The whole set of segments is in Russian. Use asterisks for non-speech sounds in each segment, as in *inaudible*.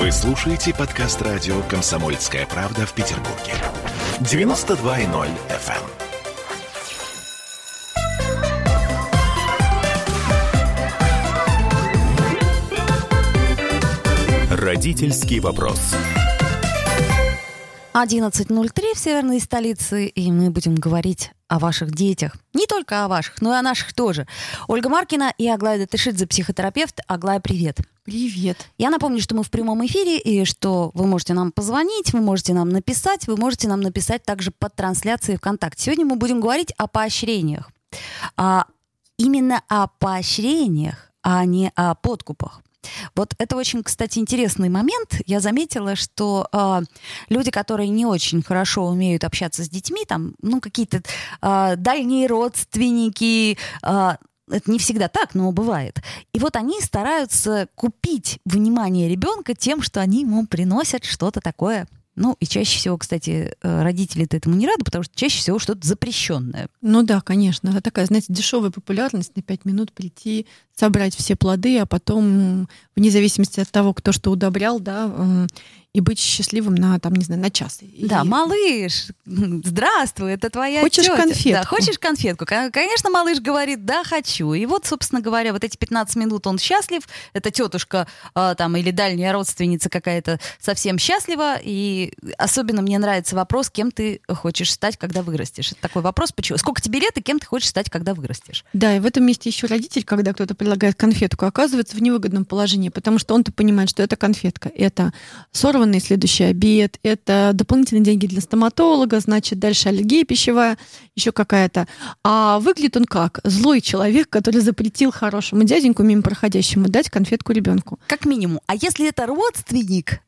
Вы слушаете подкаст радио «Комсомольская правда» в Петербурге. 92.0 FM. Родительский вопрос. 11.03 в северной столице, и мы будем говорить о ваших детях. Не только о ваших, но и о наших тоже. Ольга Маркина и Аглая Датышидзе, психотерапевт. Аглая, привет. Привет. Я напомню, что мы в прямом эфире, и что вы можете нам позвонить, вы можете нам написать, вы можете нам написать также под трансляцией ВКонтакте. Сегодня мы будем говорить о поощрениях. А, именно о поощрениях, а не о подкупах. Вот это очень, кстати, интересный момент. Я заметила, что э, люди, которые не очень хорошо умеют общаться с детьми, там, ну, какие-то э, дальние родственники, э, это не всегда так, но бывает. И вот они стараются купить внимание ребенка тем, что они ему приносят что-то такое ну, и чаще всего, кстати, э, родители-то этому не рады, потому что чаще всего что-то запрещенное. Ну да, конечно. Это такая, знаете, дешевая популярность на пять минут прийти, собрать все плоды, а потом, вне зависимости от того, кто что удобрял, да, и быть счастливым на, там, не знаю, на час. Да, малыш, *laughs* здравствуй, это твоя Хочешь тетя. конфетку? Да, хочешь конфетку? Конечно, малыш говорит, да, хочу. И вот, собственно говоря, вот эти 15 минут он счастлив, эта тетушка э, там или дальняя родственница какая-то совсем счастлива, и особенно мне нравится вопрос, кем ты хочешь стать, когда вырастешь. Это такой вопрос, почему? Сколько тебе лет и кем ты хочешь стать, когда вырастешь? Да, и в этом месте еще родитель, когда кто-то предлагает конфетку, оказывается в невыгодном положении, потому что он-то понимает, что это конфетка, это 40 запланированный следующий обед, это дополнительные деньги для стоматолога, значит, дальше аллергия пищевая, еще какая-то. А выглядит он как? Злой человек, который запретил хорошему дяденьку мимо проходящему дать конфетку ребенку. Как минимум. А если это родственник,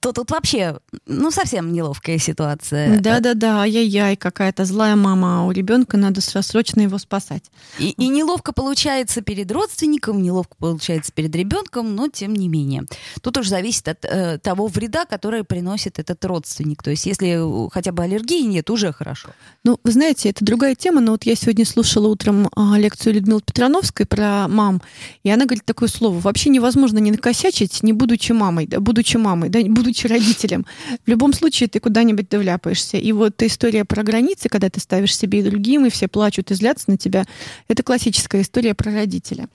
то тут вообще, ну, совсем неловкая ситуация. Да-да-да, ай-яй-яй, какая-то злая мама, а у ребенка надо срочно его спасать. И, и неловко получается перед родственником, неловко получается перед ребенком, но тем не менее. Тут уже зависит от э, того вреда, вреда, который приносит этот родственник. То есть если хотя бы аллергии нет, уже хорошо. Ну, вы знаете, это другая тема, но вот я сегодня слушала утром а, лекцию Людмилы Петрановской про мам, и она говорит такое слово. Вообще невозможно не накосячить, не будучи мамой, да, будучи мамой, да, будучи родителем. В любом случае ты куда-нибудь довляпаешься. И вот история про границы, когда ты ставишь себе и другим, и все плачут и злятся на тебя, это классическая история про родителя.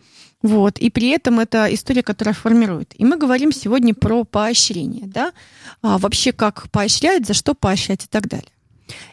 Вот. И при этом это история, которая формирует. И мы говорим сегодня про поощрение. Да? А, вообще, как поощрять, за что поощрять и так далее.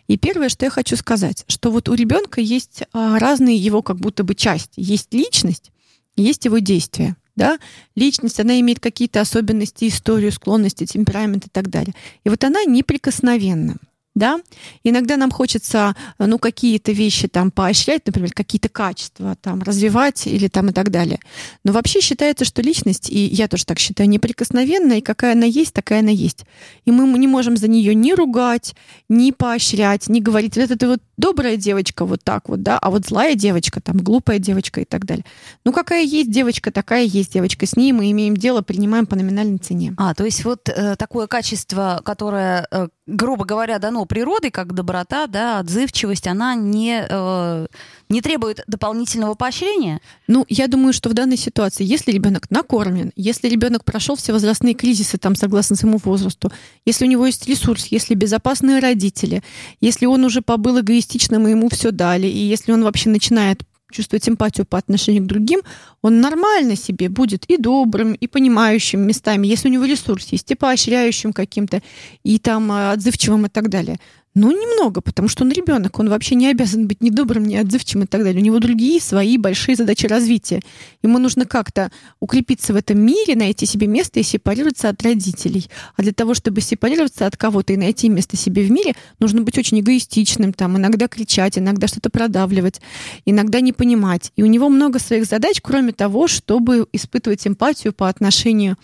И первое, что я хочу сказать, что вот у ребенка есть а, разные его как будто бы части. Есть личность, есть его действия. Да? Личность, она имеет какие-то особенности, историю, склонности, темперамент и так далее. И вот она неприкосновенна да. Иногда нам хочется, ну, какие-то вещи там поощрять, например, какие-то качества там развивать или там и так далее. Но вообще считается, что личность, и я тоже так считаю, неприкосновенная, и какая она есть, такая она есть. И мы не можем за нее ни ругать, ни поощрять, ни говорить, вот это вот добрая девочка, вот так вот, да, а вот злая девочка, там, глупая девочка и так далее. Ну, какая есть девочка, такая есть девочка. С ней мы имеем дело, принимаем по номинальной цене. А, то есть вот э, такое качество, которое э, грубо говоря, дано природой, как доброта, да, отзывчивость, она не, э, не требует дополнительного поощрения? Ну, я думаю, что в данной ситуации, если ребенок накормлен, если ребенок прошел все возрастные кризисы, там, согласно своему возрасту, если у него есть ресурс, если безопасные родители, если он уже побыл эгоистичным, и ему все дали, и если он вообще начинает чувствовать эмпатию по отношению к другим, он нормально себе будет и добрым, и понимающим местами, если у него ресурс есть, и поощряющим каким-то, и там э, отзывчивым и так далее. Ну, немного, потому что он ребенок, он вообще не обязан быть ни добрым, ни отзывчивым и так далее. У него другие свои большие задачи развития. Ему нужно как-то укрепиться в этом мире, найти себе место и сепарироваться от родителей. А для того, чтобы сепарироваться от кого-то и найти место себе в мире, нужно быть очень эгоистичным, там, иногда кричать, иногда что-то продавливать, иногда не понимать. И у него много своих задач, кроме того, чтобы испытывать эмпатию по отношению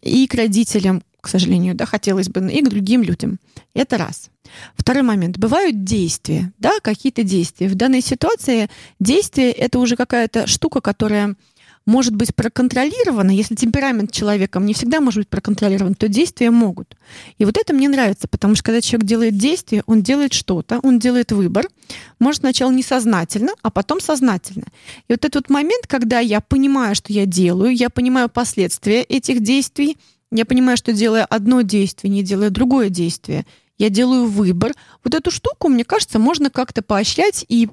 и к родителям, к сожалению, да, хотелось бы, и к другим людям. Это раз. Второй момент. Бывают действия, да, какие-то действия. В данной ситуации действие — это уже какая-то штука, которая может быть проконтролирована. Если темперамент человеком не всегда может быть проконтролирован, то действия могут. И вот это мне нравится, потому что когда человек делает действие, он делает что-то, он делает выбор, может сначала несознательно, а потом сознательно. И вот этот момент, когда я понимаю, что я делаю, я понимаю последствия этих действий, Я понимаю, что делая одно действие, не делая другое действие, я делаю выбор. Вот эту штуку, мне кажется, можно как-то поощрять и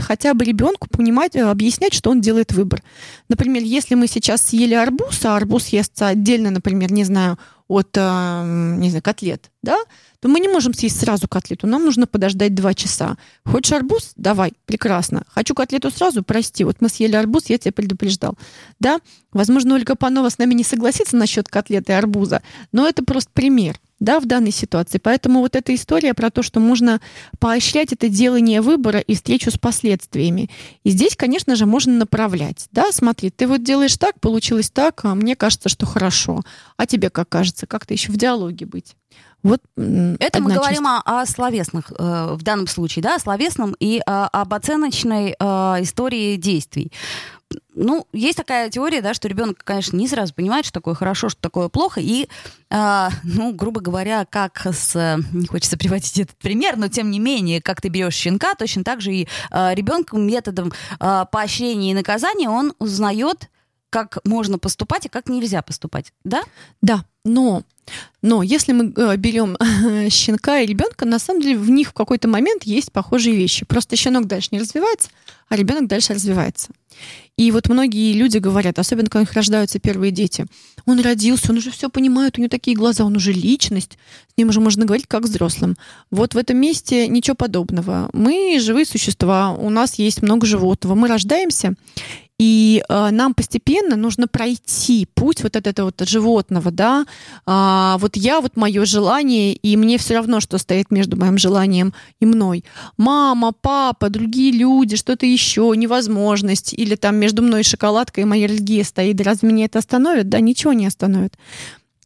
хотя бы ребенку понимать, э, объяснять, что он делает выбор. Например, если мы сейчас съели арбуз, а арбуз естся отдельно, например, не знаю, от, э, не знаю, котлет, да, то мы не можем съесть сразу котлету, нам нужно подождать два часа. Хочешь арбуз? Давай, прекрасно. Хочу котлету сразу? Прости, вот мы съели арбуз, я тебя предупреждал. Да, возможно, Ольга Панова с нами не согласится насчет котлеты и арбуза, но это просто пример да, в данной ситуации. Поэтому вот эта история про то, что можно поощрять это делание выбора и встречу с последствиями. И здесь, конечно же, можно направлять. Да, смотри, ты вот делаешь так, получилось так, а мне кажется, что хорошо. А тебе как кажется? Как-то еще в диалоге быть. Вот это мы говорим о, о словесных э, в данном случае, да, о словесном и э, об оценочной э, истории действий. Ну, есть такая теория, да, что ребенок, конечно, не сразу понимает, что такое хорошо, что такое плохо, и, э, ну, грубо говоря, как с, не хочется приводить этот пример, но тем не менее, как ты берешь щенка, точно так же и э, ребенок методом э, поощрения и наказания он узнает, как можно поступать и как нельзя поступать, да? Да, но но если мы э, берем *laughs* щенка и ребенка, на самом деле в них в какой-то момент есть похожие вещи. Просто щенок дальше не развивается, а ребенок дальше развивается. И вот многие люди говорят, особенно когда у них рождаются первые дети, он родился, он уже все понимает, у него такие глаза, он уже личность, с ним уже можно говорить как взрослым. Вот в этом месте ничего подобного. Мы живые существа, у нас есть много животного, мы рождаемся, и э, нам постепенно нужно пройти путь вот от этого вот животного, да. А, вот я, вот мое желание, и мне все равно, что стоит между моим желанием и мной. Мама, папа, другие люди, что-то еще, невозможность, или там между мной и шоколадкой и моей аллергией стоит. Разве меня это остановит? Да, ничего не остановит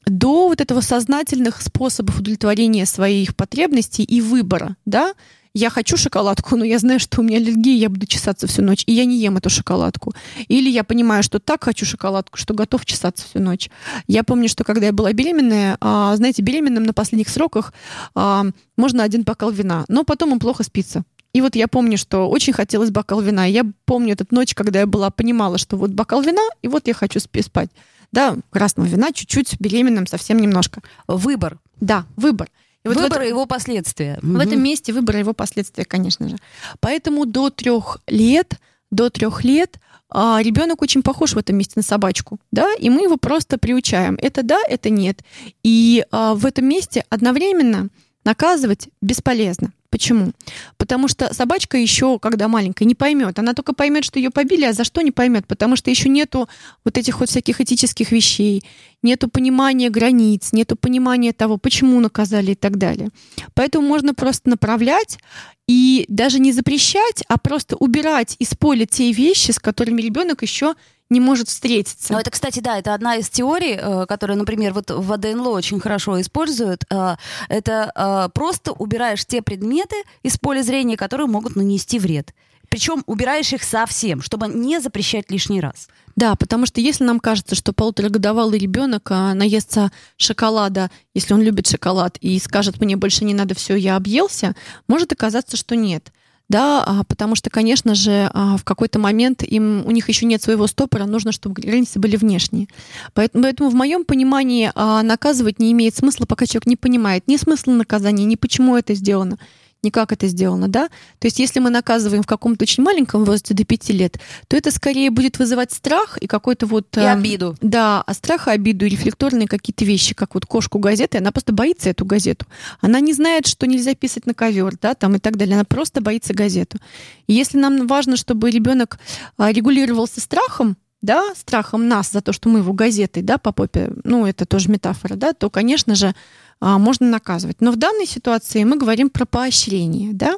до вот этого сознательных способов удовлетворения своих потребностей и выбора, да, я хочу шоколадку, но я знаю, что у меня аллергия, я буду чесаться всю ночь, и я не ем эту шоколадку. Или я понимаю, что так хочу шоколадку, что готов чесаться всю ночь. Я помню, что когда я была беременная, а, знаете, беременным на последних сроках а, можно один бокал вина, но потом он плохо спится. И вот я помню, что очень хотелось бокал вина. Я помню эту ночь, когда я была, понимала, что вот бокал вина, и вот я хочу спать. Да, красного вина чуть-чуть, беременным совсем немножко. Выбор. Да, выбор. И вот выбор и его последствия. В этом месте выбор его последствия, конечно же. Поэтому до трех лет, до трех лет а, ребенок очень похож в этом месте на собачку, да, и мы его просто приучаем. Это да, это нет. И а, в этом месте одновременно наказывать бесполезно. Почему? Потому что собачка еще, когда маленькая, не поймет. Она только поймет, что ее побили, а за что не поймет, потому что еще нету вот этих вот всяких этических вещей, нету понимания границ, нету понимания того, почему наказали и так далее. Поэтому можно просто направлять и даже не запрещать, а просто убирать из поля те вещи, с которыми ребенок еще не может встретиться. Ну, это, кстати, да, это одна из теорий, э, которая, например, вот в АДНЛО очень хорошо используют. Э, это э, просто убираешь те предметы из поля зрения, которые могут нанести вред. Причем убираешь их совсем, чтобы не запрещать лишний раз. Да, потому что если нам кажется, что полуторагодовалый ребенок наестся шоколада, если он любит шоколад, и скажет, мне больше не надо, все, я объелся, может оказаться, что нет да, а, потому что, конечно же, а, в какой-то момент им, у них еще нет своего стопора, нужно, чтобы границы были внешние. Поэтому, поэтому в моем понимании а, наказывать не имеет смысла, пока человек не понимает ни смысла наказания, ни почему это сделано не как это сделано, да? То есть если мы наказываем в каком-то очень маленьком возрасте до пяти лет, то это скорее будет вызывать страх и какой-то вот... И э, обиду. Да, а страх и обиду, и рефлекторные какие-то вещи, как вот кошку газеты, она просто боится эту газету. Она не знает, что нельзя писать на ковер, да, там и так далее. Она просто боится газету. И если нам важно, чтобы ребенок а, регулировался страхом, да, страхом нас за то, что мы его газетой, да, по попе, ну, это тоже метафора, да, то, конечно же, можно наказывать. Но в данной ситуации мы говорим про поощрение, да,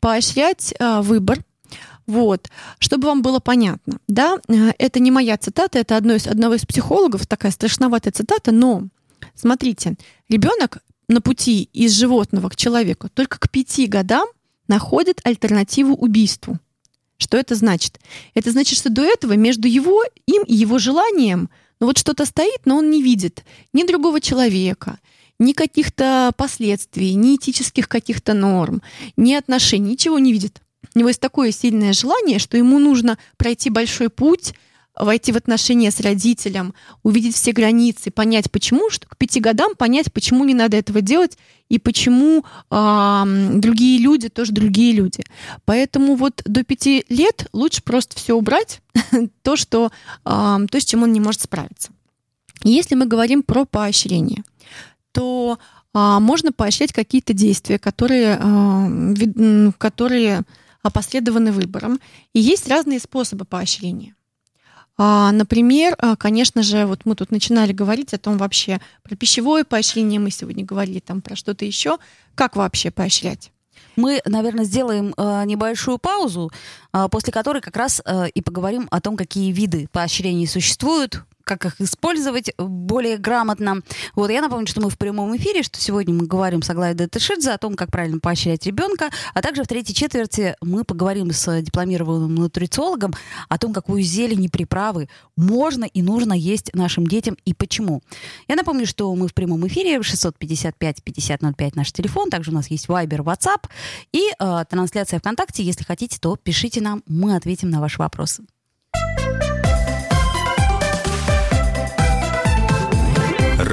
поощрять а, выбор, вот, чтобы вам было понятно, да, э, это не моя цитата, это одно из, одного из психологов, такая страшноватая цитата, но смотрите, ребенок на пути из животного к человеку только к пяти годам находит альтернативу убийству. Что это значит? Это значит, что до этого между его, им и его желанием, ну вот что-то стоит, но он не видит ни другого человека, ни каких-то последствий, ни этических каких-то норм, ни отношений, ничего не видит. У него есть такое сильное желание, что ему нужно пройти большой путь, войти в отношения с родителем, увидеть все границы, понять, почему, что к пяти годам понять, почему не надо этого делать и почему э, другие люди тоже другие люди. Поэтому вот до пяти лет лучше просто все убрать, *laughs* то, что, э, то, с чем он не может справиться. Если мы говорим про поощрение, то э, можно поощрять какие-то действия, которые, э, которые опосредованы выбором. И есть разные способы поощрения. А, например, а, конечно же, вот мы тут начинали говорить о том вообще про пищевое поощрение, мы сегодня говорили там про что-то еще. Как вообще поощрять? Мы, наверное, сделаем э, небольшую паузу, э, после которой как раз э, и поговорим о том, какие виды поощрений существуют, как их использовать более грамотно. Вот я напомню, что мы в прямом эфире, что сегодня мы говорим с Аглаей Датышидзе о том, как правильно поощрять ребенка, а также в третьей четверти мы поговорим с дипломированным нутрициологом о том, какую зелень и приправы можно и нужно есть нашим детям и почему. Я напомню, что мы в прямом эфире 655-5005 наш телефон, также у нас есть Viber, WhatsApp и э, трансляция ВКонтакте. Если хотите, то пишите нам, мы ответим на ваши вопросы.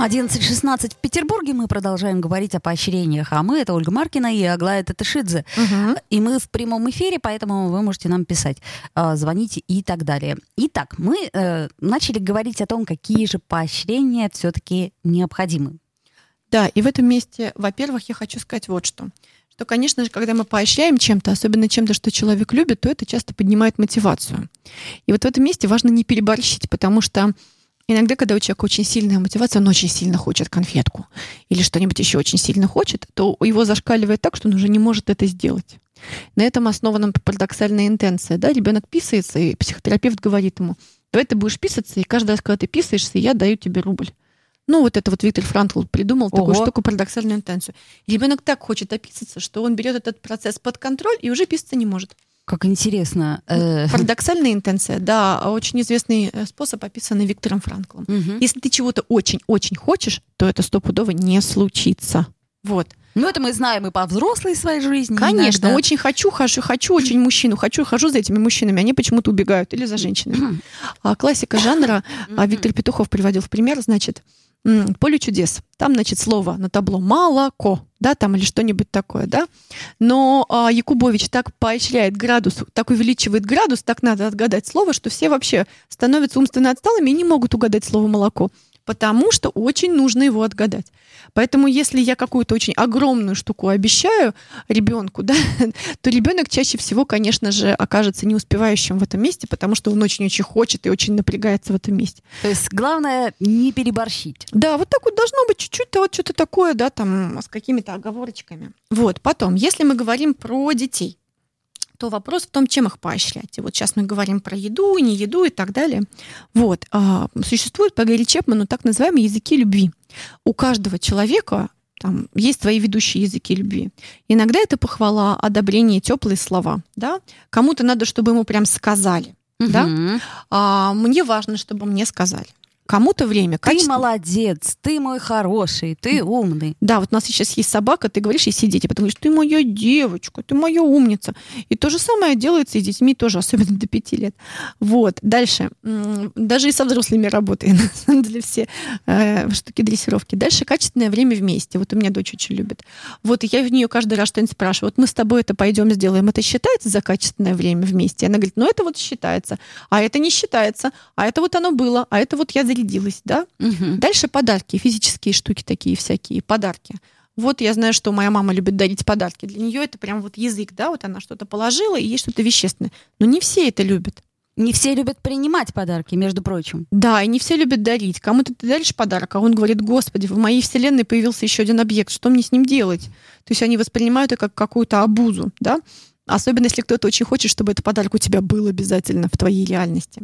11.16 в Петербурге мы продолжаем говорить о поощрениях. А мы — это Ольга Маркина и Аглая Татышидзе. Угу. И мы в прямом эфире, поэтому вы можете нам писать, э, звоните и так далее. Итак, мы э, начали говорить о том, какие же поощрения все-таки необходимы. Да, и в этом месте, во-первых, я хочу сказать вот что что, конечно же, когда мы поощряем чем-то, особенно чем-то, что человек любит, то это часто поднимает мотивацию. И вот в этом месте важно не переборщить, потому что Иногда, когда у человека очень сильная мотивация, он очень сильно хочет конфетку или что-нибудь еще очень сильно хочет, то его зашкаливает так, что он уже не может это сделать. На этом основана парадоксальная интенция. Да? Ребенок писается, и психотерапевт говорит ему, давай ты будешь писаться, и каждый раз, когда ты писаешься, я даю тебе рубль. Ну, вот это вот Виктор Франкл придумал Ого. такую штуку, парадоксальную интенцию. Ребенок так хочет описаться, что он берет этот процесс под контроль и уже писаться не может. Как интересно. Э. *laughs* Парадоксальная интенция, да, очень известный э, способ, описанный Виктором Франклом. Угу. Если ты чего-то очень-очень хочешь, то это стопудово не случится. Вот. Ну, это мы знаем и по взрослой своей жизни. Конечно, иногда. очень хочу, хочу, хочу очень мужчину, хочу, хожу за этими мужчинами, они почему-то убегают или за женщинами. А классика жанра, а Виктор Петухов приводил в пример, значит, поле чудес. Там, значит, слово на табло молоко, да, там или что-нибудь такое, да. Но а, Якубович так поощряет градус, так увеличивает градус, так надо отгадать слово, что все вообще становятся умственно отсталыми и не могут угадать слово молоко потому что очень нужно его отгадать. Поэтому если я какую-то очень огромную штуку обещаю ребенку, *laughs* да, то ребенок чаще всего, конечно же, окажется не успевающим в этом месте, потому что он очень-очень хочет и очень напрягается в этом месте. То есть главное не переборщить. Да, вот так вот должно быть чуть-чуть вот что-то такое, да, там с какими-то оговорочками. Вот, потом, если мы говорим про детей, то вопрос в том, чем их поощрять. И вот сейчас мы говорим про еду, не еду и так далее. Вот. А, существуют по Гэри Чепману так называемые языки любви. У каждого человека там есть свои ведущие языки любви. Иногда это похвала, одобрение, теплые слова. Да? Кому-то надо, чтобы ему прям сказали. Угу. Да? А, мне важно, чтобы мне сказали кому-то время. Ты молодец, ты мой хороший, ты умный. Да, вот у нас сейчас есть собака, ты говоришь ей сидеть, и потом говоришь, ты моя девочка, ты моя умница. И то же самое делается и с детьми тоже, особенно до пяти лет. Вот. Дальше. Даже и со взрослыми работаем, на самом деле, все э, штуки дрессировки. Дальше качественное время вместе. Вот у меня дочь очень любит. Вот, и я в нее каждый раз что-нибудь спрашиваю. Вот мы с тобой это пойдем сделаем. Это считается за качественное время вместе? И она говорит, ну это вот считается. А это не считается. А это вот оно было. А это вот я зарядилась, да? Угу. Дальше подарки, физические штуки такие всякие, подарки. Вот я знаю, что моя мама любит дарить подарки. Для нее это прям вот язык, да, вот она что-то положила, и есть что-то вещественное. Но не все это любят. Не все любят принимать подарки, между прочим. Да, и не все любят дарить. Кому-то ты даришь подарок, а он говорит, господи, в моей вселенной появился еще один объект, что мне с ним делать? То есть они воспринимают это как какую-то обузу, да? Особенно если кто-то очень хочет, чтобы этот подарок у тебя был обязательно в твоей реальности.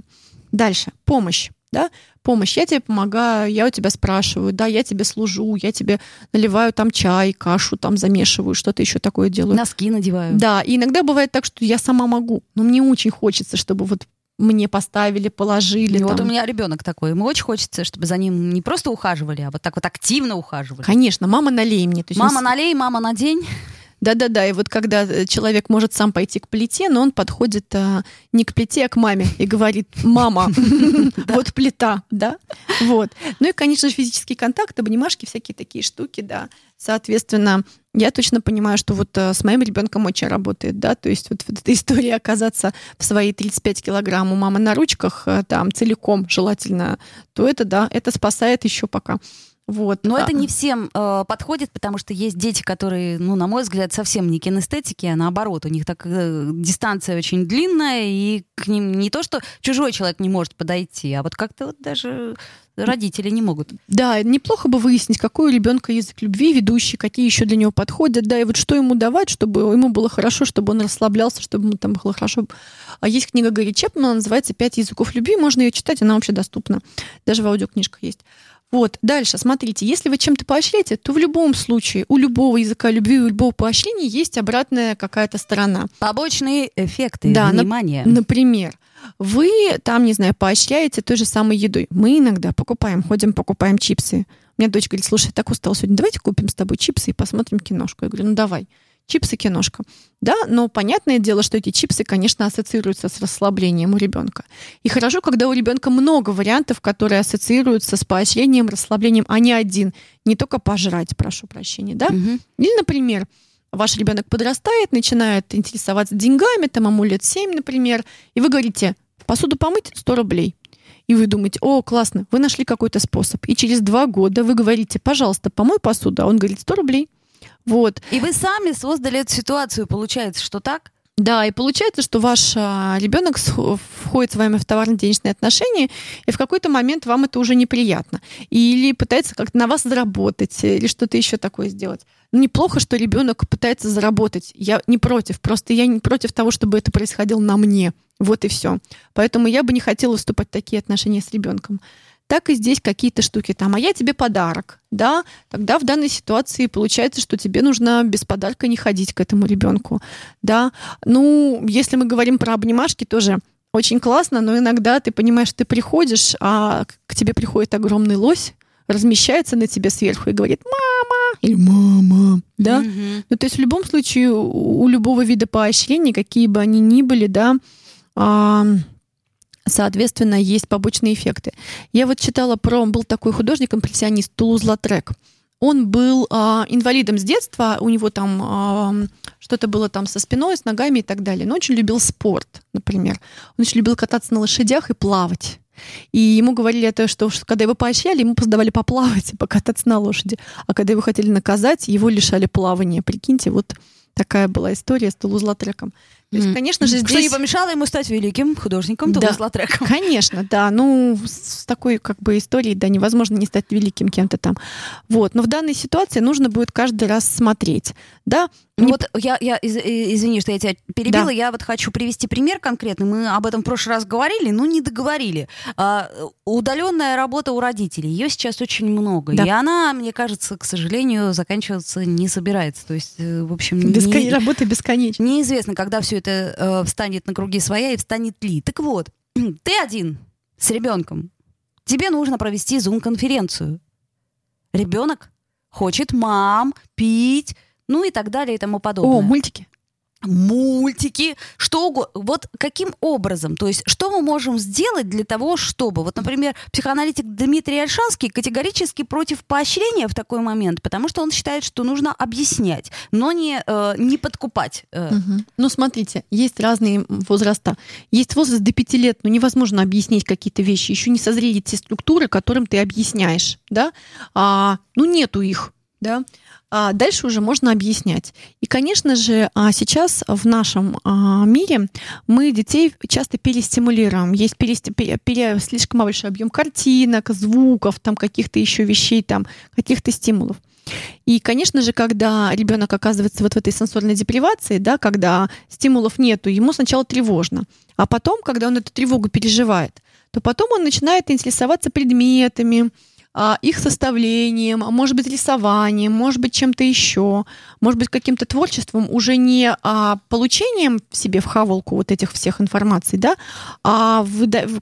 Дальше. Помощь. Да? Помощь. Я тебе помогаю, я у тебя спрашиваю, да, я тебе служу, я тебе наливаю там чай, кашу там замешиваю, что-то еще такое делаю. Носки надеваю. Да, и иногда бывает так, что я сама могу, но мне очень хочется, чтобы вот мне поставили, положили. И вот у там. меня ребенок такой. Ему очень хочется, чтобы за ним не просто ухаживали, а вот так вот активно ухаживали. Конечно, мама налей мне. Мама он налей, мама надень. Да-да-да, и вот когда э, человек может сам пойти к плите, но он подходит а, не к плите, а к маме и говорит, мама, *laughs* вот плита, да, вот. Ну и, конечно же, физический контакт, обнимашки, всякие такие штуки, да. Соответственно, я точно понимаю, что вот э, с моим ребенком очень работает, да, то есть вот, вот эта *laughs* история оказаться в свои 35 килограмм у мамы на ручках, э, там, целиком желательно, то это, да, это спасает еще пока. Вот. Но А, это не всем э, подходит, потому что есть дети, которые, ну, на мой взгляд, совсем не кинестетики, а наоборот, у них так э, дистанция очень длинная, и к ним не то, что чужой человек не может подойти, а вот как-то вот даже родители не могут. Да, неплохо бы выяснить, какой у ребенка язык любви ведущий, какие еще для него подходят, да, и вот что ему давать, чтобы ему было хорошо, чтобы он расслаблялся, чтобы ему там было хорошо. А есть книга Гарри Чепмана, называется «Пять языков любви», можно ее читать, она вообще доступна. Даже в аудиокнижках есть. Вот, дальше, смотрите, если вы чем-то поощряете, то в любом случае у любого языка любви, у любого поощрения есть обратная какая-то сторона. Побочные эффекты, Да, внимание. Например, вы там, не знаю, поощряете той же самой едой. Мы иногда покупаем, ходим, покупаем чипсы. У меня дочь говорит, слушай, я так устал сегодня, давайте купим с тобой чипсы и посмотрим киношку. Я говорю, ну давай. Чипсы, киношка. Да, но понятное дело, что эти чипсы, конечно, ассоциируются с расслаблением у ребенка. И хорошо, когда у ребенка много вариантов, которые ассоциируются с поощрением, расслаблением, а не один. Не только пожрать, прошу прощения, да? Мгм. Или, например, ваш ребенок подрастает, начинает интересоваться деньгами, там ему лет 7, например, и вы говорите, посуду помыть 100 рублей. И вы думаете, о, классно, вы нашли какой-то способ. И через два года вы говорите, пожалуйста, помой посуду, а он говорит, 100 рублей. Вот. И вы сами создали эту ситуацию, получается, что так? Да, и получается, что ваш а, ребенок входит с вами в товарно-денежные отношения, и в какой-то момент вам это уже неприятно. Или пытается как-то на вас заработать, или что-то еще такое сделать. Ну, неплохо, что ребенок пытается заработать. Я не против, просто я не против того, чтобы это происходило на мне. Вот и все. Поэтому я бы не хотела вступать в такие отношения с ребенком. Так и здесь какие-то штуки там, а я тебе подарок, да, тогда в данной ситуации получается, что тебе нужно без подарка не ходить к этому ребенку, да. Ну, если мы говорим про обнимашки, тоже очень классно, но иногда ты понимаешь, ты приходишь, а к тебе приходит огромный лось, размещается на тебе сверху и говорит «мама» или «мама», да. Мгм. Ну, то есть в любом случае у любого вида поощрений, какие бы они ни были, да, соответственно, есть побочные эффекты. Я вот читала про... Был такой художник-импрессионист Тулуз Латрек. Он был а, инвалидом с детства, у него там а, что-то было там со спиной, с ногами и так далее. Но очень любил спорт, например. Он очень любил кататься на лошадях и плавать. И ему говорили это, что что когда его поощряли, ему поздавали поплавать *laughs* покататься на лошади. А когда его хотели наказать, его лишали плавания. Прикиньте, вот такая была история с Тулуз-Латреком. То есть, конечно же, Что не здесь... помешало ему стать великим художником Да. Тулус-Латреком. *laughs* Конечно, да. Ну, с такой как бы историей, да, невозможно не стать великим кем-то там. Вот. Но в данной ситуации нужно будет каждый раз смотреть. Да, Ну Не- вот я, я из- э, извини, что я тебя перебила, Да. я вот хочу привести пример конкретный. Мы об этом в прошлый раз говорили, но не договорили. А, удаленная работа у родителей, ее сейчас очень много. Да. И она, мне кажется, к сожалению, заканчиваться не собирается. То есть, э, в общем, не- бескон- работа бесконечна. неизвестно, когда все это э, встанет на круги своя и встанет ли. Так вот, *clears throat* ты один с ребенком. Тебе нужно провести зум-конференцию. Ребенок хочет мам, пить, ну и так далее и тому подобное О, мультики. Мультики, что угодно. Вот каким образом? То есть, что мы можем сделать для того, чтобы... Вот, например, психоаналитик Дмитрий Альшанский категорически против поощрения в такой момент, потому что он считает, что нужно объяснять, но не, э, не подкупать. э. Мгм. Ну, смотрите, есть разные возраста. Есть возраст до пяти лет, но невозможно объяснить какие-то вещи. Еще не созрели те структуры, которым ты объясняешь, да? А, ну, нету их. Да? А дальше уже можно объяснять. И, конечно же, а, сейчас в нашем а, мире мы детей часто перестимулируем. Есть перести... пере... слишком большой объем картинок, звуков, там каких-то еще вещей, там каких-то стимулов. И, конечно же, когда ребенок оказывается вот в этой сенсорной депривации, да, когда стимулов нету, ему сначала тревожно, а потом, когда он эту тревогу переживает, то потом он начинает интересоваться предметами, их составлением, а может быть рисованием, может быть чем-то еще, может быть каким-то творчеством, уже не а, получением себе в хавалку вот этих всех информаций, да, а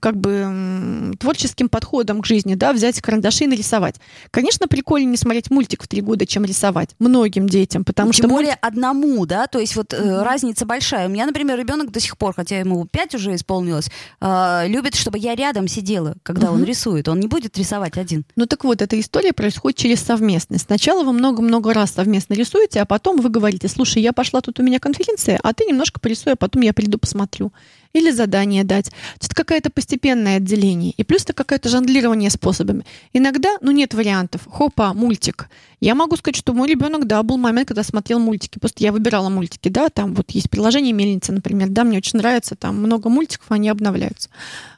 как бы творческим подходом к жизни, да, взять карандаши и нарисовать. Конечно, прикольнее смотреть мультик в три года, чем рисовать многим детям, потому Тем что более мульт... одному, да, то есть вот mm-hmm. разница большая. У меня, например, ребенок до сих пор, хотя ему пять уже исполнилось, э, любит, чтобы я рядом сидела, когда mm-hmm. он рисует. Он не будет рисовать один. Ну так вот, эта история происходит через совместность. Сначала вы много-много раз совместно рисуете, а потом вы говорите, слушай, я пошла, тут у меня конференция, а ты немножко порисуй, а потом я приду посмотрю. Или задание дать. Это какое-то постепенное отделение. И плюс это какое-то жонглирование способами. Иногда, ну, нет вариантов. Хопа, мультик. Я могу сказать, что мой ребенок, да, был момент, когда смотрел мультики. Просто я выбирала мультики, да, там вот есть приложение «Мельница», например, да, мне очень нравится, там много мультиков, они обновляются.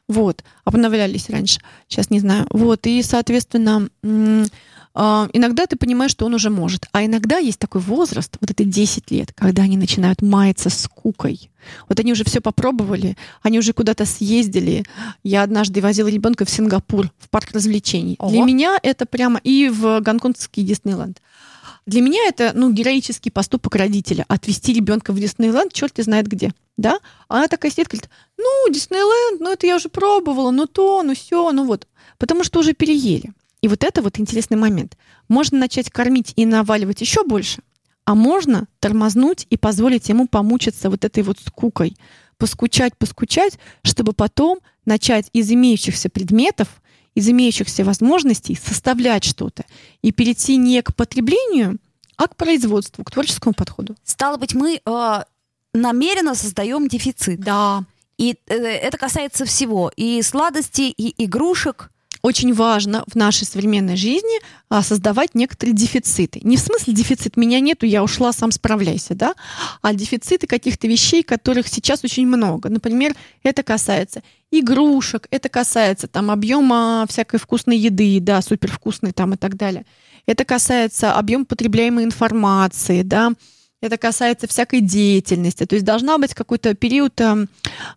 Вот, обновлялись раньше, сейчас не знаю. Вот, и, соответственно, а, иногда ты понимаешь, что он уже может. А иногда есть такой возраст, вот это 10 лет, когда они начинают маяться скукой. Вот они уже все попробовали, они уже куда-то съездили. Я однажды возила ребенка в Сингапур, в парк развлечений. Ого. Для меня это прямо и в гонконгский Диснейленд. Для меня это, ну, героический поступок родителя. Отвести ребенка в Диснейленд, черт знает где да? А она такая сидит, говорит, ну, Диснейленд, ну, это я уже пробовала, ну, то, ну, все, ну, вот. Потому что уже переели. И вот это вот интересный момент. Можно начать кормить и наваливать еще больше, а можно тормознуть и позволить ему помучиться вот этой вот скукой, поскучать, поскучать, чтобы потом начать из имеющихся предметов, из имеющихся возможностей составлять что-то и перейти не к потреблению, а к производству, к творческому подходу. Стало быть, мы э, намеренно создаем дефицит. Да. И э, это касается всего. И сладостей, и игрушек. Очень важно в нашей современной жизни а, создавать некоторые дефициты. Не в смысле дефицит меня нету, я ушла, сам справляйся, да, а дефициты каких-то вещей, которых сейчас очень много. Например, это касается игрушек, это касается там объема всякой вкусной еды, да, супервкусной там и так далее. Это касается объема потребляемой информации, да, это касается всякой деятельности. То есть должна быть какой-то период э,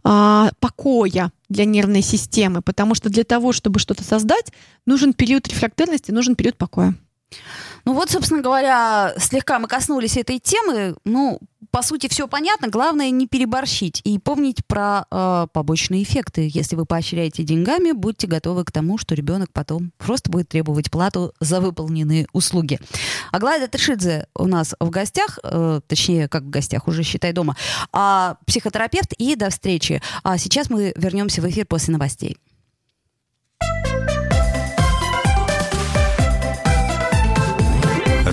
э, покоя для нервной системы, потому что для того, чтобы что-то создать, нужен период рефрактерности, нужен период покоя. Ну вот, собственно говоря, слегка мы коснулись этой темы. Ну, по сути, все понятно. Главное не переборщить и помнить про э, побочные эффекты. Если вы поощряете деньгами, будьте готовы к тому, что ребенок потом просто будет требовать плату за выполненные услуги. Аглая Ташидзе у нас в гостях, э, точнее, как в гостях, уже считай дома, а психотерапевт. И до встречи. А сейчас мы вернемся в эфир после новостей.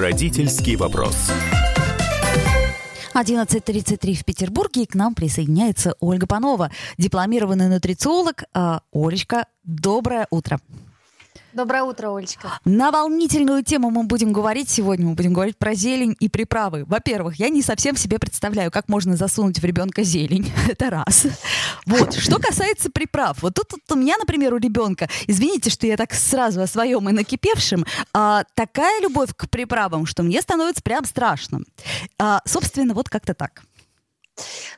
Родительский вопрос. 11.33 в Петербурге, и к нам присоединяется Ольга Панова, дипломированный нутрициолог. А, Олечка, доброе утро. Доброе утро, Олечка. На волнительную тему мы будем говорить сегодня. Мы будем говорить про зелень и приправы. Во-первых, я не совсем себе представляю, как можно засунуть в ребенка зелень. *laughs* Это раз. Вот. Что касается приправ. Вот тут, тут у меня, например, у ребенка, извините, что я так сразу о своем и накипевшем, а, такая любовь к приправам, что мне становится прям страшно. А, собственно, вот как-то так.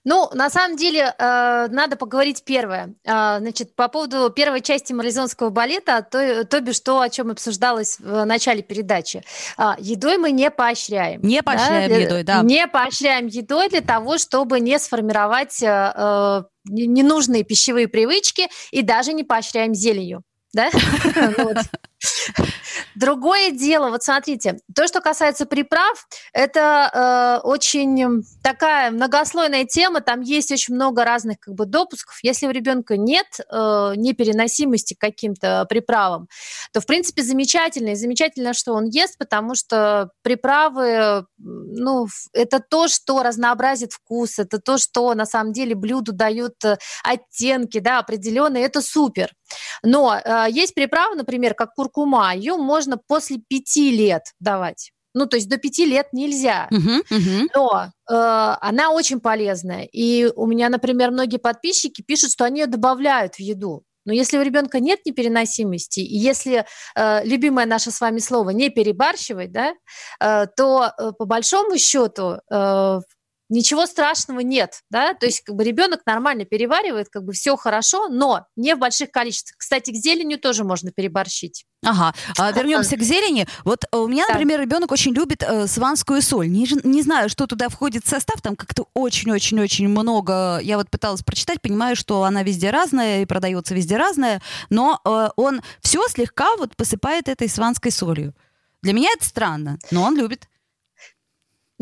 Ну, на самом деле, э, надо поговорить первое. Э, значит, по поводу первой части марлезонского балета, то, то бишь то, о чем обсуждалось в начале передачи. Э, едой мы не поощряем. Не поощряем да? едой, да. Не поощряем едой для того, чтобы не сформировать э, ненужные пищевые привычки и даже не поощряем зеленью. Да? *laughs* Другое дело, вот смотрите, то, что касается приправ, это э, очень такая многослойная тема, там есть очень много разных как бы допусков. Если у ребенка нет э, непереносимости к каким-то приправам, то, в принципе, замечательно. И замечательно, что он ест, потому что приправы, ну, это то, что разнообразит вкус, это то, что на самом деле блюду дают э, оттенки, да, определенные, это супер. Но э, есть приправа, например, как куркума, ее можно после пяти лет давать. Ну, то есть до пяти лет нельзя. Мгм, мгм. Но э, она очень полезная. И у меня, например, многие подписчики пишут, что они ее добавляют в еду. Но если у ребенка нет непереносимости, и если э, любимое наше с вами слово не перебарщивать, да, э, то э, по большому счету э, ничего страшного нет, да, то есть как бы ребенок нормально переваривает, как бы все хорошо, но не в больших количествах. Кстати, к зеленью тоже можно переборщить. Ага, а, вернемся к зелени. Вот у меня, Да. например, ребенок очень любит э, сванскую соль. Не, не знаю, что туда входит в состав, там как-то очень-очень-очень много. Я вот пыталась прочитать, понимаю, что она везде разная и продается везде разная, но э, он все слегка вот посыпает этой сванской солью. Для меня это странно, но он любит.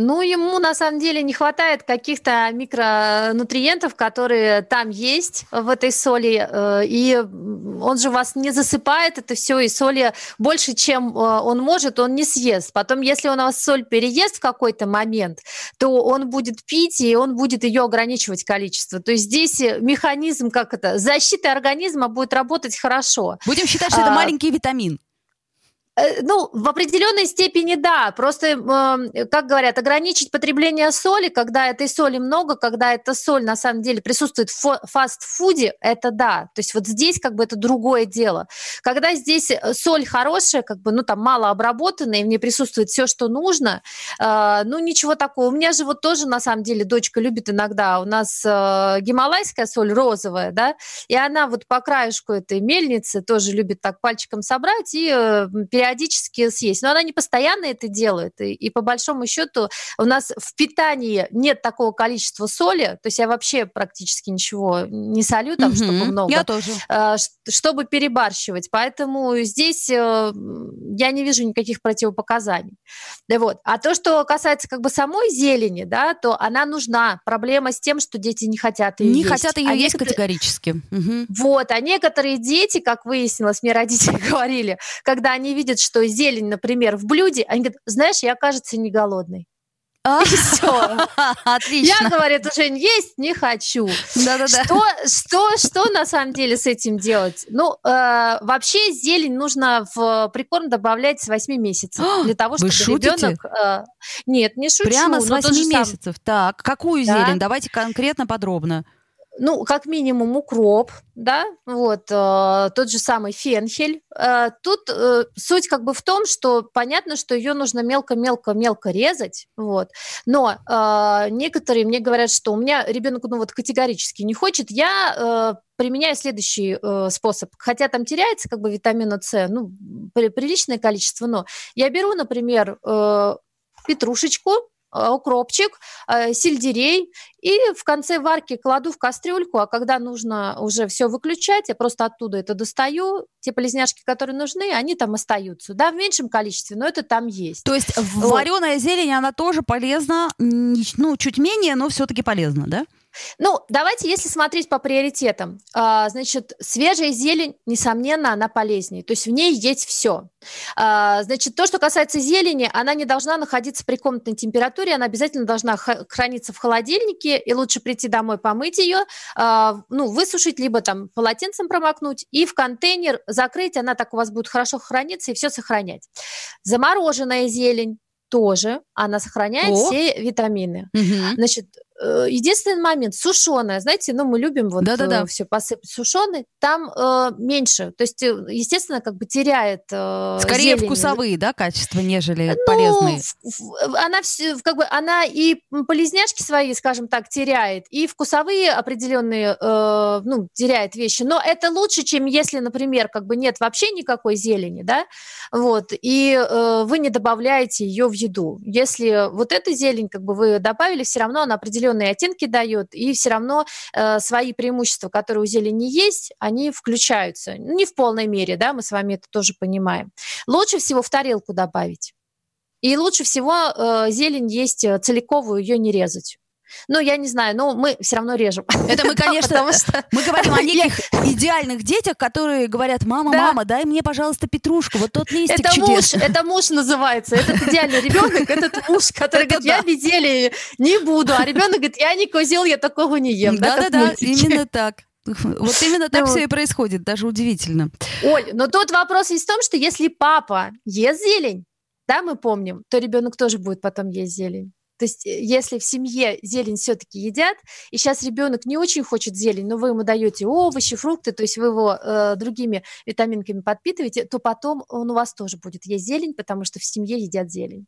Ну, ему на самом деле не хватает каких-то микронутриентов, которые там есть в этой соли, э, и он же вас не засыпает это все, и соли больше, чем э, он может, он не съест. Потом, если он у вас соль переест в какой-то момент, то он будет пить, и он будет ее ограничивать количество. То есть здесь э, механизм, как это, защиты организма будет работать хорошо. Будем считать, что это А, маленький витамин. Э, Ну, в определенной степени да. Просто, э, как говорят, ограничить потребление соли, когда этой соли много, когда эта соль на самом деле присутствует в фастфуде, это да. То есть вот здесь как бы это другое дело. Когда здесь э, соль хорошая, как бы, ну, там мало обработанная, и в ней присутствует все, что нужно, ну, ничего такого. У меня же вот тоже, на самом деле, дочка любит иногда, у нас гималайская соль розовая, да, и она вот по краешку этой мельницы тоже любит так пальчиком собрать и периодически съесть. Но она не постоянно это делает. И, и по большому счету у нас в питании нет такого количества соли. То есть я вообще практически ничего не солю там, чтобы Мгм. много Я тоже. э, чтобы перебарщивать. Поэтому здесь э, я не вижу никаких противопоказаний. Да вот. А то, что касается как бы самой зелени, да, то она нужна. Проблема с тем, что дети не хотят ее Не есть. хотят ее А есть некоторые- категорически. Мгм. вот, а некоторые дети, как выяснилось, мне родители *laughs* говорили, когда они видят, что зелень, например, в блюде, они говорят, знаешь, я, кажется, не голодный. А, И все. *laughs* Отлично. Я, говорит, уже есть не хочу. Да-да-да. Что, что, что на самом деле с этим делать? Ну, э, вообще зелень нужно в прикорм добавлять с 8 месяцев для того, чтобы шутите? ребенок... э, нет, не шучу. Прямо с но тот же 8 сам- месяцев. Так, какую Да. зелень? Давайте конкретно, подробно. Ну, как минимум укроп, да, вот, э, тот же самый фенхель. Э, тут э, суть как бы в том, что понятно, что ее нужно мелко-мелко-мелко резать, вот, но э, некоторые мне говорят, что у меня ребенок, ну, вот категорически не хочет, я э, применяю следующий э, способ, хотя там теряется как бы витамина С, ну, при- приличное количество, но я беру, например, э, петрушечку, укропчик, э, сельдерей, и в конце варки кладу в кастрюльку, а когда нужно уже все выключать, я просто оттуда это достаю. Те полезняшки, которые нужны, они там остаются. Да, в меньшем количестве, но это там есть. То есть Вот. вареная зелень, она тоже полезна, ну, чуть менее, но все-таки полезна, да? Ну, давайте, если смотреть по приоритетам, а, значит, свежая зелень, несомненно, она полезнее. То есть в ней есть все. Значит, то, что касается зелени, она не должна находиться при комнатной температуре, она обязательно должна храниться в холодильнике, и лучше прийти домой, помыть ее, а, ну, высушить, либо там полотенцем промокнуть, и в контейнер закрыть, она так у вас будет хорошо храниться и все сохранять. Замороженная зелень тоже, она сохраняет О. все витамины. Мгм. Значит, единственный момент, сушеная, знаете, ну, мы любим вот Да-да-да. все посыпать сушеной, там э, меньше, то есть, э, естественно, как бы теряет э, Скорее зелень. вкусовые, да, качества, нежели Ну, полезные. она все, как бы, она и полезняшки свои, скажем так, теряет, и вкусовые определенные, э, ну, теряет вещи. Но это лучше, чем если, например, как бы нет вообще никакой зелени, да, вот, и э, вы не добавляете ее в еду. Если вот эта зелень, как бы вы добавили, все равно она определенные определенные оттенки дает, и все равно э, свои преимущества, которые у зелени есть, они включаются. Не в полной мере, да, мы с вами это тоже понимаем. Лучше всего в тарелку добавить. И лучше всего э, зелень есть э, целиковую, ее не резать. Ну, я не знаю, но мы все равно режем. Это мы, *laughs* конечно, что... мы говорим о *laughs* неких идеальных детях, которые говорят, мама, да. мама, дай мне, пожалуйста, петрушку, вот тот листик это чудесный. Муж, *laughs* это муж называется, этот идеальный ребенок, этот муж, который говорит, я без зелени не буду, а ребенок говорит, я не козел, я такого не ем. Да-да-да, именно так. Вот именно так все и происходит, даже удивительно. Оль, но тут вопрос есть в том, что если папа ест зелень, да, мы помним, то ребенок тоже будет потом есть зелень. То есть, э, если в семье зелень все-таки едят, и сейчас ребенок не очень хочет зелень, но вы ему даете овощи, фрукты, то есть вы его э, другими витаминками подпитываете, то потом он у вас тоже будет есть зелень, потому что в семье едят зелень.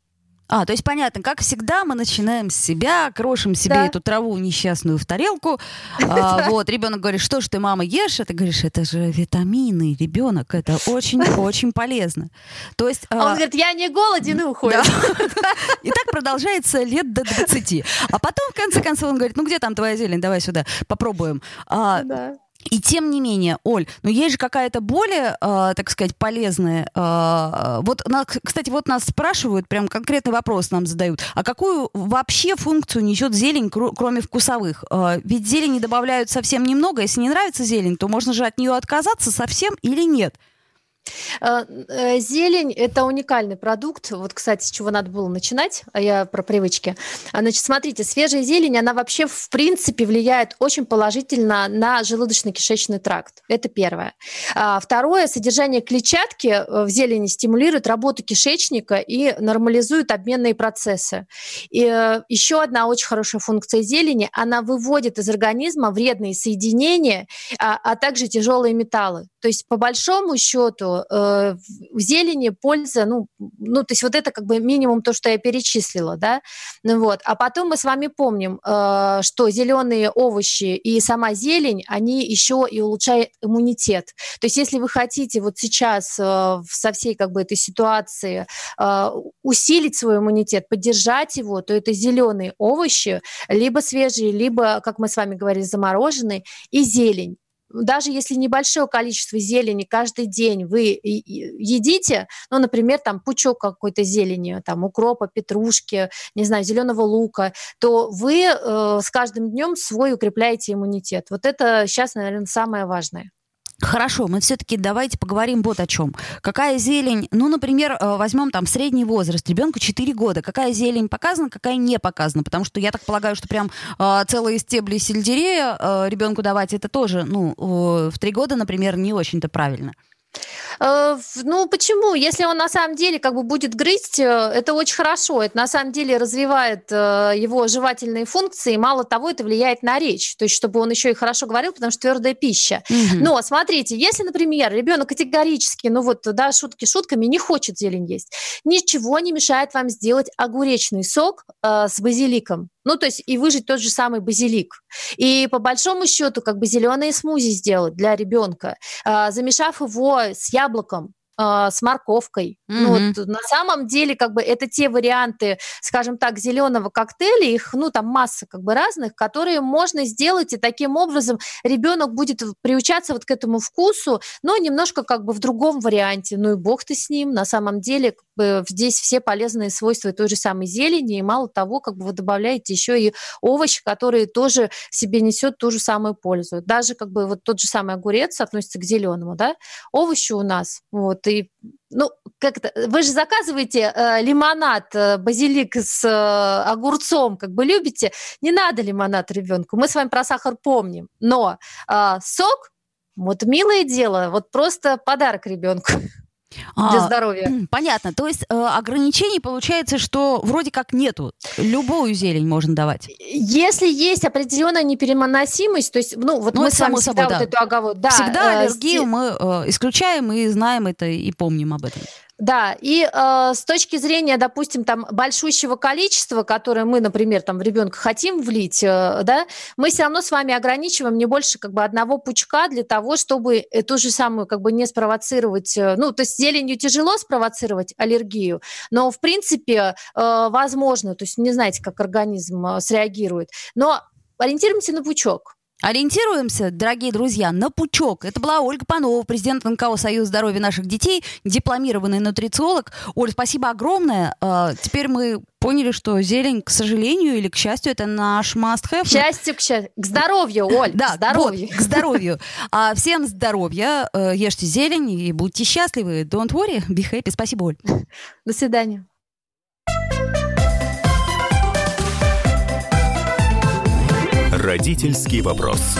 А, то есть понятно, как всегда мы начинаем с себя, крошим себе да. эту траву несчастную в тарелку. *laughs* А, вот, ребенок говорит, что ж ты, мама, ешь? А ты говоришь, это же витамины, ребенок, это очень-очень *laughs* полезно. То есть... А он говорит, я не голоден и уходит. *laughs* И так продолжается лет до 20. А потом, в конце концов, он говорит, ну где там твоя зелень, давай сюда, попробуем. А, да. И тем не менее, Оль, но есть же какая-то более, э, так сказать, полезная. Э, вот, на, кстати, вот нас спрашивают, прям конкретный вопрос нам задают. А какую вообще функцию несет зелень, кр- кроме вкусовых? Э, ведь зелени добавляют совсем немного. Если не нравится зелень, то можно же от нее отказаться совсем или нет? Э, э, зелень – это уникальный продукт. Вот, кстати, с чего надо было начинать, а я про привычки. Значит, смотрите, свежая зелень, она вообще, в принципе, влияет очень положительно на желудочно-кишечный тракт. Это первое. А, второе, содержание клетчатки э, в зелени стимулирует работу кишечника и нормализует обменные процессы. И еще одна очень хорошая функция зелени – она выводит из организма вредные соединения, а, а также тяжелые металлы. То есть, по большому счету, э, в зелени польза, ну, ну, то есть вот это как бы минимум то, что я перечислила, да, ну, вот. А потом мы с вами помним, э, что зеленые овощи и сама зелень, они еще и улучшают иммунитет. То есть, если вы хотите вот сейчас э, со всей как бы этой ситуации э, усилить свой иммунитет, поддержать его, то это зеленые овощи, либо свежие, либо, как мы с вами говорили, замороженные, и зелень даже если небольшое количество зелени каждый день вы едите, ну, например, там пучок какой-то зелени, там укропа, петрушки, не знаю, зеленого лука, то вы э, с каждым днем свой укрепляете иммунитет. Вот это сейчас, наверное, самое важное. Хорошо, мы все-таки давайте поговорим вот о чем. Какая зелень, ну, например, э, возьмем там средний возраст, ребенку 4 года, какая зелень показана, какая не показана, потому что я так полагаю, что прям э, целые стебли сельдерея э, ребенку давать, это тоже, ну, э, в 3 года, например, не очень-то правильно. Э, ну, почему? Если он на самом деле как бы будет грызть, э, это очень хорошо. Это на самом деле развивает э, его жевательные функции. Мало того, это влияет на речь. То есть, чтобы он еще и хорошо говорил, потому что твердая пища. Угу. Но смотрите, если, например, ребенок категорически, ну вот, да, шутки шутками, не хочет зелень есть, ничего не мешает вам сделать огуречный сок э, с базиликом. Ну, то есть и выжить тот же самый базилик. И по большому счету, как бы зеленые смузи сделать для ребенка, э, замешав его с яблоком, а, с морковкой. Mm-hmm. Ну, вот, на самом деле, как бы это те варианты, скажем так, зеленого коктейля, их, ну, там масса как бы разных, которые можно сделать, и таким образом ребенок будет приучаться вот к этому вкусу, но немножко как бы в другом варианте. Ну и бог ты с ним, на самом деле, как бы здесь все полезные свойства той же самой зелени, и мало того, как бы вы добавляете еще и овощи, которые тоже в себе несет ту же самую пользу. Даже как бы вот тот же самый огурец относится к зеленому, да, овощи у нас, вот, и ну, как это, вы же заказываете э, лимонад, э, базилик с э, огурцом, как бы любите, не надо лимонад ребенку, мы с вами про сахар помним, но э, сок, вот милое дело, вот просто подарок ребенку для а, здоровья. Понятно. То есть э, ограничений получается, что вроде как нету. Любую зелень можно давать. Если есть определенная непереносимость, то есть, ну, вот ну, мы с вами всегда собой, вот да. эту оговорку... Да, всегда э, аллергию э, мы э, исключаем и знаем это, и помним об этом. Да, и э, с точки зрения, допустим, там большущего количества, которое мы, например, там в ребенка хотим влить, э, да, мы все равно с вами ограничиваем не больше как бы одного пучка для того, чтобы ту же самую как бы не спровоцировать, э, ну, то есть зеленью тяжело спровоцировать аллергию, но в принципе э, возможно, то есть не знаете, как организм э, среагирует, но ориентируемся на пучок. Ориентируемся, дорогие друзья, на пучок. Это была Ольга Панова, президент НКО «Союз здоровья наших детей», дипломированный нутрициолог. Оль, спасибо огромное. А, теперь мы поняли, что зелень, к сожалению или к счастью, это наш must-have. К счастью, к счастью. К здоровью, Оль, да, к здоровью. Вот, к здоровью. А, всем здоровья, э, ешьте зелень и будьте счастливы. Don't worry, be happy. Спасибо, Оль. До свидания. Родительский вопрос.